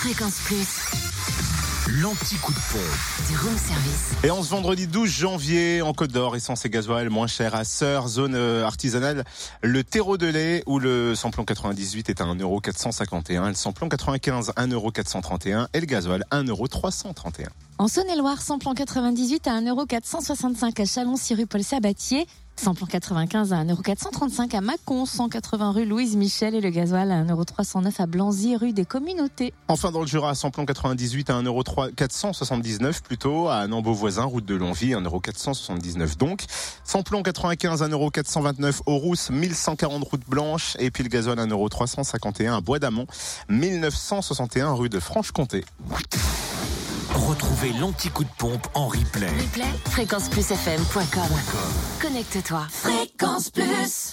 Fréquence Plus, L'anti-coup de pompe. du room service. Et en ce vendredi 12 janvier, en Côte d'Or, essence et gasoil moins cher à Sœur, zone euh, artisanale, le terreau de lait où le samplon 98 est à 1,451€, le samplon 95 1,431€ et le gasoil 1,331€. En Saône-et-Loire, samplon 98 à 1,465€ à Chalon-6 rue Paul Sabatier, samplon 95 à 1,435€ à Mâcon, 180 rue Louise Michel et le gasoil à 1,309€ à Blanzy rue des Communautés. Enfin dans le Jura, samplon 98 à 1,479€ plutôt, à Nambeau-Voisin, route de Longvie, 1,479€ donc. Samplon 95 1,429€ au Rousse, 1140 route Blanche et puis le gasoil 1,351€ à Bois d'Amont, 1961 rue de Franche-Comté. Retrouvez l'anti-coup de pompe en replay. Replay, fréquenceplusfm.com. Connecte-toi. Fréquence Plus.